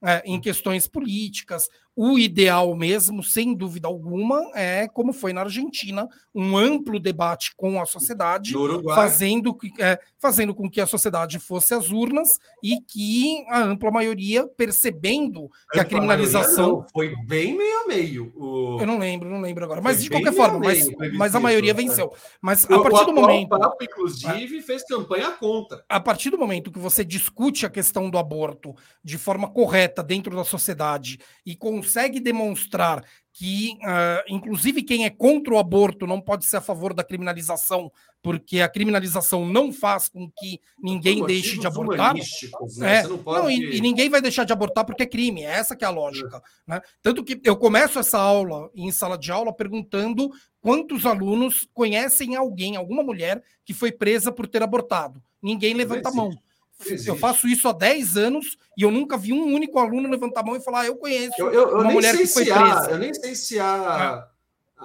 é, em questões políticas. O ideal mesmo, sem dúvida alguma, é como foi na Argentina, um amplo debate com a sociedade, fazendo, é, fazendo com que a sociedade fosse às urnas e que a ampla maioria, percebendo que a criminalização. Não, foi bem meio a meio. O... Eu não lembro, não lembro agora. Mas foi de qualquer forma, mas, mas a maioria né? venceu. Mas a partir do momento. O Papa, inclusive, fez campanha contra. A partir do momento que você discute a questão do aborto de forma correta dentro da sociedade e consegue demonstrar que, uh, inclusive, quem é contra o aborto não pode ser a favor da criminalização, porque a criminalização não faz com que ninguém deixe de abortar. Né? É, não pode... não, e, e, ninguém vai deixar de abortar porque é crime, é essa que é a lógica. É. Né? Tanto que eu começo essa aula em sala de aula perguntando quantos alunos conhecem alguém, alguma mulher que foi presa por ter abortado. Ninguém levanta a mão. Existe. Eu faço isso há 10 anos e eu nunca vi um único aluno levantar a mão e falar: ah, Eu conheço eu, eu, eu uma mulher que foi presa. Há, eu nem sei se há. É.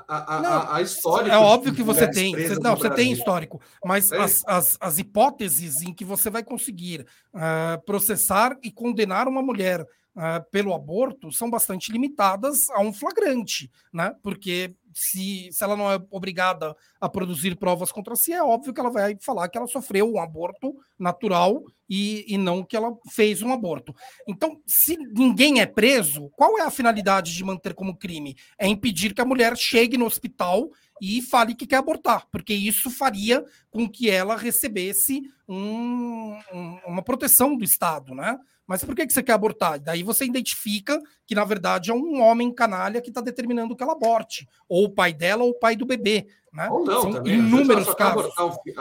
A, a, não, a, história. É óbvio que você tem. Você, não, você tem histórico, mas é. as, as, as, hipóteses em que você vai conseguir uh, processar e condenar uma mulher uh, pelo aborto são bastante limitadas a um flagrante, né? Porque se, se ela não é obrigada a produzir provas contra si, é óbvio que ela vai falar que ela sofreu um aborto natural e, e não que ela fez um aborto. Então, se ninguém é preso, qual é a finalidade de manter como crime? É impedir que a mulher chegue no hospital e fale que quer abortar, porque isso faria com que ela recebesse um, um, uma proteção do Estado, né? Mas por que, que você quer abortar? Daí você identifica que, na verdade, é um homem canalha que está determinando que ela aborte, ou o pai dela ou o pai do bebê. Né? Ou não, São também. inúmeros casos.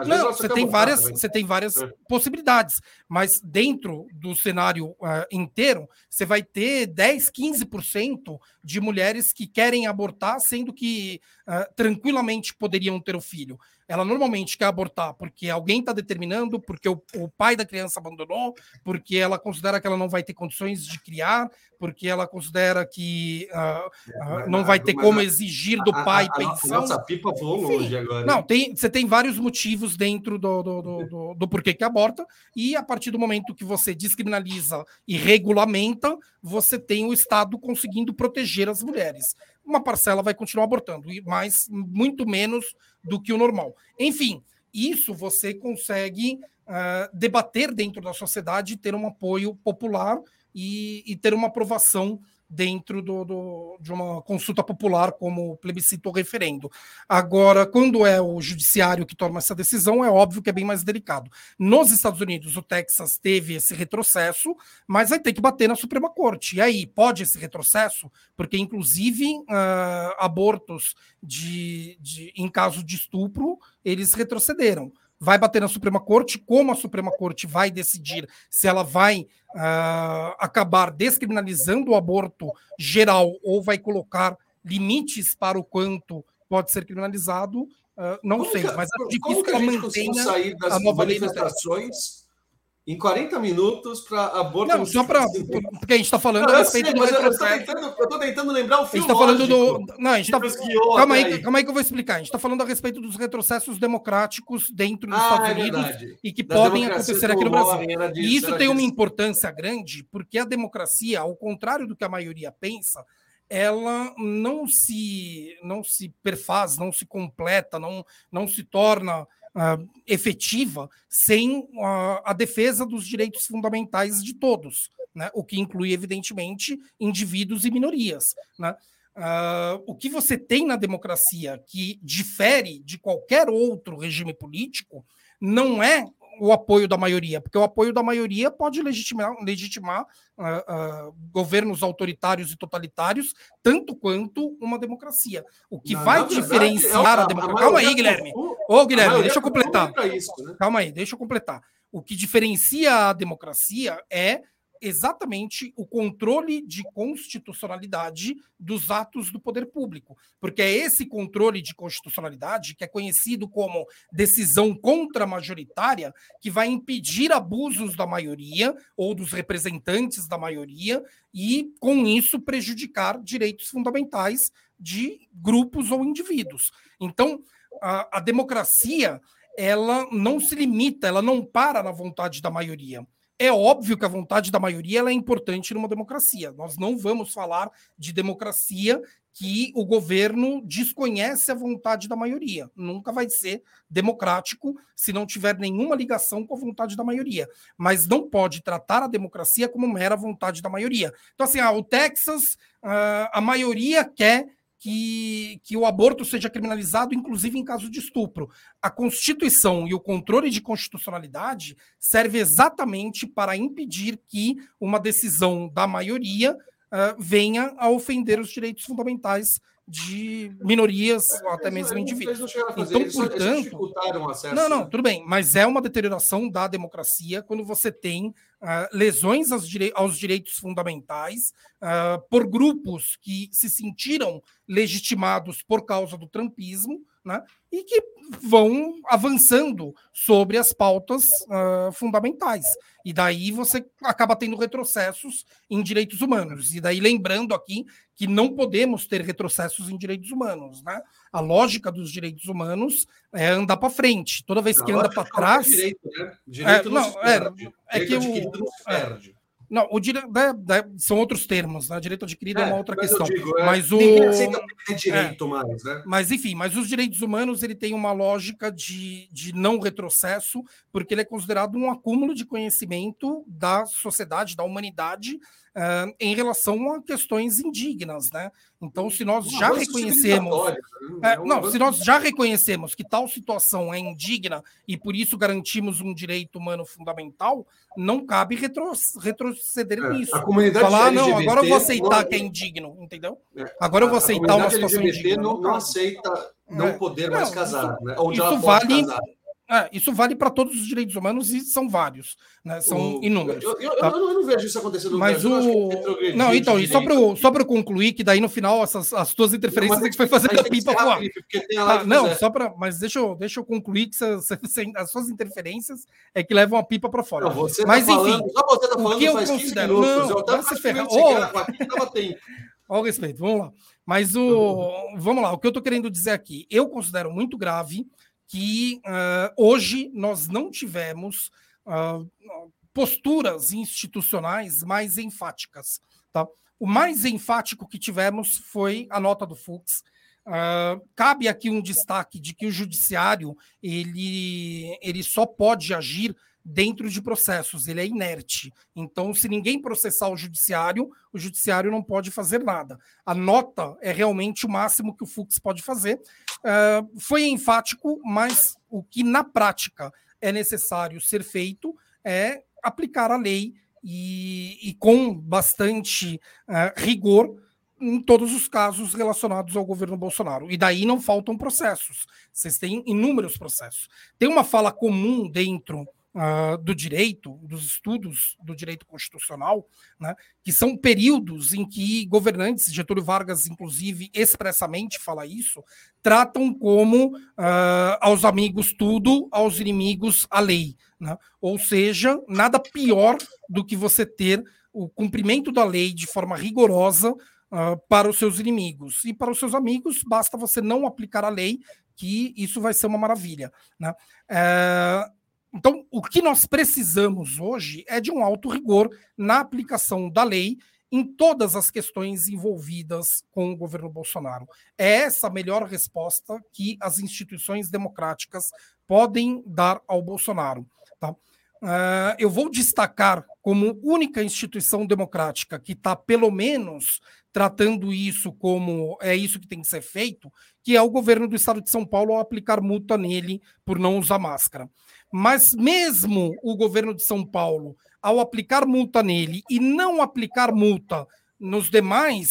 Não, você tem, várias, você tem várias é. possibilidades, mas dentro do cenário uh, inteiro, você vai ter 10, 15% de mulheres que querem abortar, sendo que uh, tranquilamente poderiam ter o filho. Ela normalmente quer abortar porque alguém está determinando, porque o, o, pai da criança abandonou, porque ela considera que ela não vai ter condições de criar, porque ela considera que uh, uh, não vai ter como exigir do pai a, a, pensão. Nossa pipa voou longe agora. Não, tem, você tem vários motivos dentro do, do, do, do, do porquê que aborta, e a partir do momento que você descriminaliza e regulamenta, você tem o Estado conseguindo proteger as mulheres. Uma parcela vai continuar abortando, mas muito menos do que o normal. Enfim, isso você consegue uh, debater dentro da sociedade, ter um apoio popular e, e ter uma aprovação dentro do, do, de uma consulta popular como plebiscito ou referendo. Agora, quando é o judiciário que toma essa decisão, é óbvio que é bem mais delicado. Nos Estados Unidos, o Texas teve esse retrocesso, mas vai ter que bater na Suprema Corte. E aí, pode esse retrocesso? Porque, inclusive, uh, abortos de, de, em caso de estupro, eles retrocederam vai bater na Suprema Corte, como a Suprema Corte vai decidir se ela vai uh, acabar descriminalizando o aborto geral ou vai colocar limites para o quanto pode ser criminalizado, uh, não como sei, que, mas é difícil que, ela mantenha sair das a nova manifestações em 40 minutos para aborto. Não, só para. Porque a gente está falando não, a respeito sei, do retrocesso. Eu estou tentando lembrar o filme. A gente está falando do. Não, a gente está. Calma aí, aí, calma aí que eu vou explicar. A gente está falando a respeito dos retrocessos democráticos dentro dos ah, Estados é Unidos é e que das podem acontecer aqui no Brasil. Disso, e isso tem uma importância grande, porque a democracia, ao contrário do que a maioria pensa, ela não se não se perfaz, não se completa, não, não se torna uh, efetiva sem uh, a defesa dos direitos fundamentais de todos, né? o que inclui, evidentemente, indivíduos e minorias. Né? Uh, o que você tem na democracia que difere de qualquer outro regime político não é o apoio da maioria, porque o apoio da maioria pode legitimar, legitimar uh, uh, governos autoritários e totalitários, tanto quanto uma democracia. O que não, vai diferenciar verdade, a, democracia. Calma aí, Guilherme. Ô, Guilherme, deixa eu completar. Isso, né? Calma aí, deixa eu completar. O que diferencia a democracia é exatamente o controle de constitucionalidade dos atos do poder público, porque é esse controle de constitucionalidade que é conhecido como decisão contramajoritária que vai impedir abusos da maioria ou dos representantes da maioria e com isso prejudicar direitos fundamentais de grupos ou indivíduos. Então, a, a democracia ela não se limita, ela não para na vontade da maioria é óbvio que a vontade da maioria é importante numa democracia. Nós não vamos falar de democracia que o governo desconhece a vontade da maioria. Nunca vai ser democrático se não tiver nenhuma ligação com a vontade da maioria. Mas não pode tratar a democracia como mera vontade da maioria. Então, assim, ah, o Texas, ah, a maioria quer que, que o aborto seja criminalizado, inclusive em caso de estupro. A Constituição e o controle de constitucionalidade serve exatamente para impedir que uma decisão da maioria uh, venha a ofender os direitos fundamentais de minorias ou até mesmo indivíduos. Então, portanto, não, não, tudo bem, mas é uma deterioração da democracia quando você tem uh, lesões aos, direi aos, direitos fundamentais uh, por grupos que se sentiram legitimados por causa do trumpismo, né? E que vão avançando sobre as pautas uh, fundamentais. E daí você acaba tendo retrocessos em direitos humanos. E daí lembrando aqui que não podemos ter retrocessos em direitos humanos, né? A lógica dos direitos humanos é andar para frente. Toda vez que anda para trás, direito, né? direito é, não, é, é que o, é, não, o dire... Né, né, são outros termos, né? Direito adquirido é, é uma outra mas questão. Digo, é, mas o direito é, mais, né? Mas enfim, mas os direitos humanos ele tem uma lógica de, de não retrocesso, porque ele é considerado um acúmulo de conhecimento da sociedade, da humanidade, uh, em relação a questões indignas, né? Então, se nós já reconhecemos, né? é, não, se nós já reconhecemos que tal situação é indigna e por isso garantimos um direito humano fundamental, não cabe retro, retroceder é, nisso. A comunidade Falar, LGBT, não, agora eu vou aceitar não, que é indigno, entendeu? É, agora eu vou aceitar uma situação LGBT indigna. Não, não aceita não é. poder mais casar, isso, né? Onde isso ela pode vale, casar. É, isso vale para todos os direitos humanos e são vários, né? São o, inúmeros. Eu, eu, tá? eu, eu, não vejo isso acontecendo no Mas Brasil. O... Não, então, e só para só para concluir que daí no final essas, as tuas interferências não, é que foi fazer a pipa voar. Ah, não, só para, mas deixa eu, deixa eu concluir que as, as suas interferências é que levam a pipa para fora. Não, você mas tá enfim, falando, só você tá falando o que eu considero, minutos, não, eu se ferrar. Oh, Olha o respeito, vamos lá. Mas o, vamos lá, o que eu estou querendo dizer aqui, eu considero muito grave que uh, hoje nós não tivemos uh, posturas institucionais mais enfáticas. Tá? O mais enfático que tivemos foi a nota do Fux. Uh, cabe aqui um destaque de que o judiciário ele, ele só pode agir dentro de processos, ele é inerte. Então, se ninguém processar o judiciário, o judiciário não pode fazer nada. A nota é realmente o máximo que o Fux pode fazer. Uh, foi enfático, mas o que na prática é necessário ser feito é aplicar a lei e, e com bastante uh, rigor em todos os casos relacionados ao governo Bolsonaro. E daí não faltam processos. Vocês têm inúmeros processos. Tem uma fala comum dentro uh, do direito, dos estudos do direito constitucional, né, que são períodos em que governantes, Getúlio Vargas, inclusive, expressamente fala isso, tratam como uh, aos amigos tudo, aos inimigos a lei. Né? Ou seja, nada pior do que você ter o cumprimento da lei de forma rigorosa Uh, para os seus inimigos. E para os seus amigos, basta você não aplicar a lei, que isso vai ser uma maravilha. Né? Uh, então, o que nós precisamos hoje é de um alto rigor na aplicação da lei em todas as questões envolvidas com o governo Bolsonaro. É essa a melhor resposta que as instituições democráticas podem dar ao Bolsonaro. Tá? Uh, eu vou destacar como única instituição democrática que está, pelo menos, tratando isso como é isso que tem que ser feito, que é o governo do estado de São Paulo ao aplicar multa nele por não usar máscara. Mas mesmo o governo de São Paulo, ao aplicar multa nele e não aplicar multa nos demais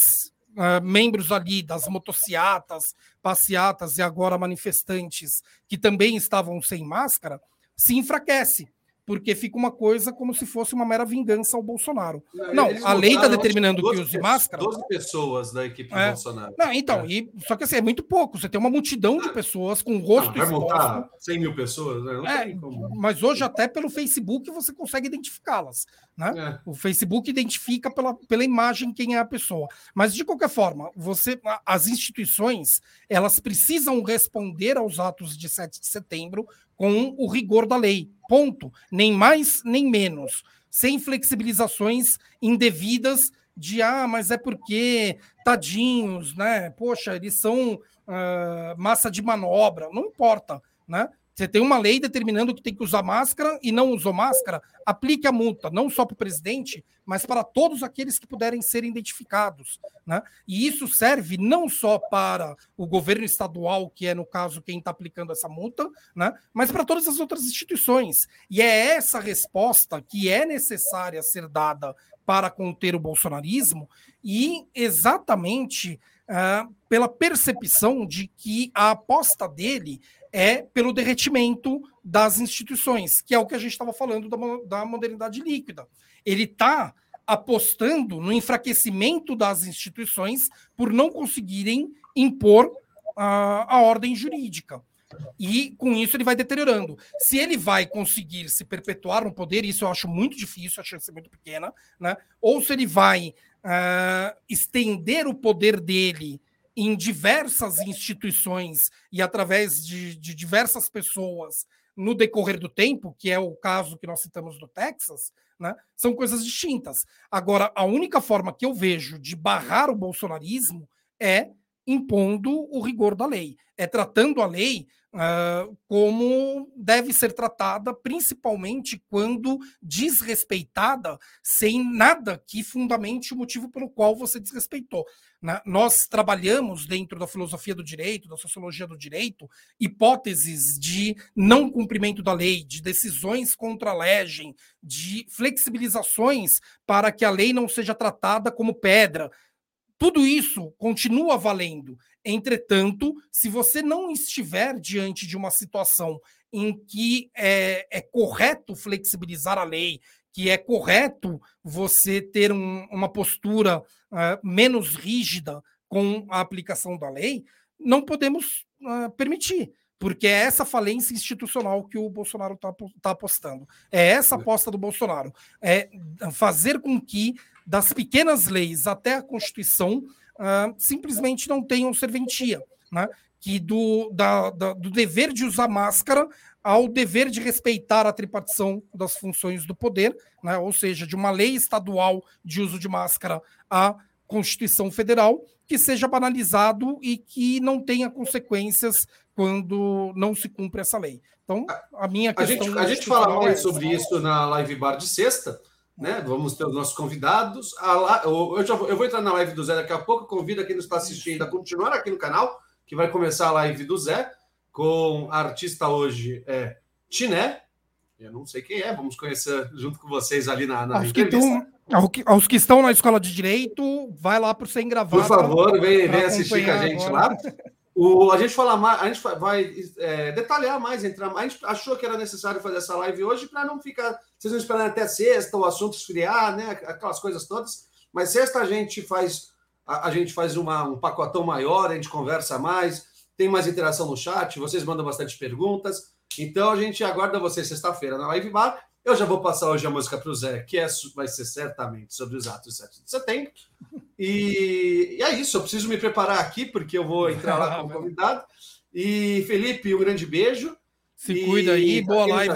uh, membros ali das motociatas, passeatas e agora manifestantes que também estavam sem máscara, se enfraquece porque fica uma coisa como se fosse uma mera vingança ao Bolsonaro. Não, não a lei está determinando que use máscara. 12 pessoas da equipe é. Bolsonaro. Não, então, é. e, só que assim, é muito pouco. Você tem uma multidão de pessoas com rosto não, vai exposto. 100 mil pessoas? Né? É, mas hoje até pelo Facebook você consegue identificá-las. Né? É. O Facebook identifica pela, pela imagem quem é a pessoa. Mas, de qualquer forma, você, as instituições elas precisam responder aos atos de 7 de setembro com o rigor da lei. Ponto. Nem mais, nem menos. sem flexibilizações indevidas de ah, mas é porque tadinhos, né? Poxa, eles são uh, massa de manobra. Não importa, né? Você tem uma lei determinando que tem que usar máscara e não usou máscara, aplique a multa, não só para o presidente, mas para todos aqueles que puderem ser identificados. Né? E isso serve não só para o governo estadual, que é, no caso, quem está aplicando essa multa, né? mas para todas as outras instituições. E é essa resposta que é necessária ser dada para conter o bolsonarismo e exatamente uh, pela percepção de que a aposta dele é pelo derretimento das instituições, que é o que a gente estava falando da, da modernidade líquida. Ele está apostando no enfraquecimento das instituições por não conseguirem impor a, a ordem jurídica. E com isso ele vai deteriorando. Se ele vai conseguir se perpetuar no poder, isso eu acho muito difícil, a chance é muito pequena, né? ou se ele vai uh, estender o poder dele em diversas instituições e através de, de, diversas pessoas no decorrer do tempo, que é o caso que nós citamos do Texas, né, são coisas distintas. Agora, a única forma que eu vejo de barrar o bolsonarismo é impondo o rigor da lei, é tratando a lei uh, como deve ser tratada, principalmente quando desrespeitada, sem nada que fundamente o motivo pelo qual você desrespeitou. Né? Nós trabalhamos dentro da filosofia do direito, da sociologia do direito, hipóteses de não cumprimento da lei, de decisões contra a legem, de flexibilizações para que a lei não seja tratada como pedra. Tudo isso continua valendo. Entretanto, se você não estiver diante de uma situação em que é, é correto flexibilizar a lei, que é correto você ter um, uma postura uh, menos rígida com a aplicação da lei, não podemos uh, permitir, porque é essa falência institucional que o Bolsonaro está tá apostando. É essa aposta do Bolsonaro. É fazer com que, das pequenas leis até a Constituição, uh, simplesmente não tenham serventia. Né? Que do, da, da, do dever de usar máscara ao dever de respeitar a tripartição das funções do poder, né? ou seja, de uma lei estadual de uso de máscara à Constituição Federal, que seja banalizado e que não tenha consequências quando não se cumpre essa lei. Então, a minha questão. A gente, a gente fala mais é sobre isso na live bar de sexta. Né? Vamos ter os nossos convidados. A, eu, já, eu vou entrar na live do Zé daqui a pouco. Convido quem nos está assistindo a continuar aqui no canal, que vai começar a live do Zé com a artista hoje é Tiné. Eu não sei quem é, vamos conhecer junto com vocês ali na, na aos, que tão, aos que estão na escola de direito, vai lá para o Sem Gravata. Por favor, vem, vem assistir com a gente agora. lá. O, a gente fala mais, a gente vai é, detalhar mais, entrar A gente achou que era necessário fazer essa live hoje para não ficar. Vocês não esperando até sexta, o assunto esfriar, né? Aquelas coisas todas. Mas sexta a gente faz a, a gente faz uma, um pacotão maior, a gente conversa mais tem mais interação no chat, vocês mandam bastante perguntas. Então a gente aguarda vocês sexta-feira na Live Bar. Eu já vou passar hoje a música para o Zé, que é, vai ser certamente sobre os atos 7 de setembro. E, e, é isso, eu preciso me preparar aqui, porque eu vou entrar lá como convidado. E Felipe, um grande beijo. Se e, cuida aí, boa live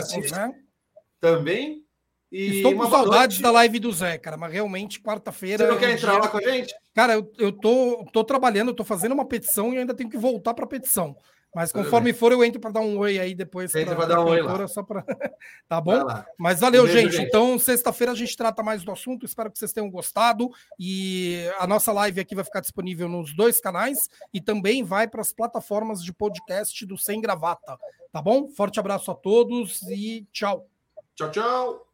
Também. E Estou com saudades da live do Zé, cara, mas realmente quarta-feira. Você não quer entrar dia... lá com a gente? Cara, eu, eu tô, tô trabalhando, eu tô fazendo uma petição e ainda tenho que voltar para a petição. Mas conforme for, eu entro para dar um oi aí depois. Entra para dar um oi lá. Só pra... tá bom? Mas valeu, gente. gente. Então, sexta-feira a gente trata mais do assunto. Espero que vocês tenham gostado. E a nossa live aqui vai ficar disponível nos dois canais e também vai para as plataformas de podcast do Sem Gravata. Tá bom? Forte abraço a todos e tchau. Tchau, tchau.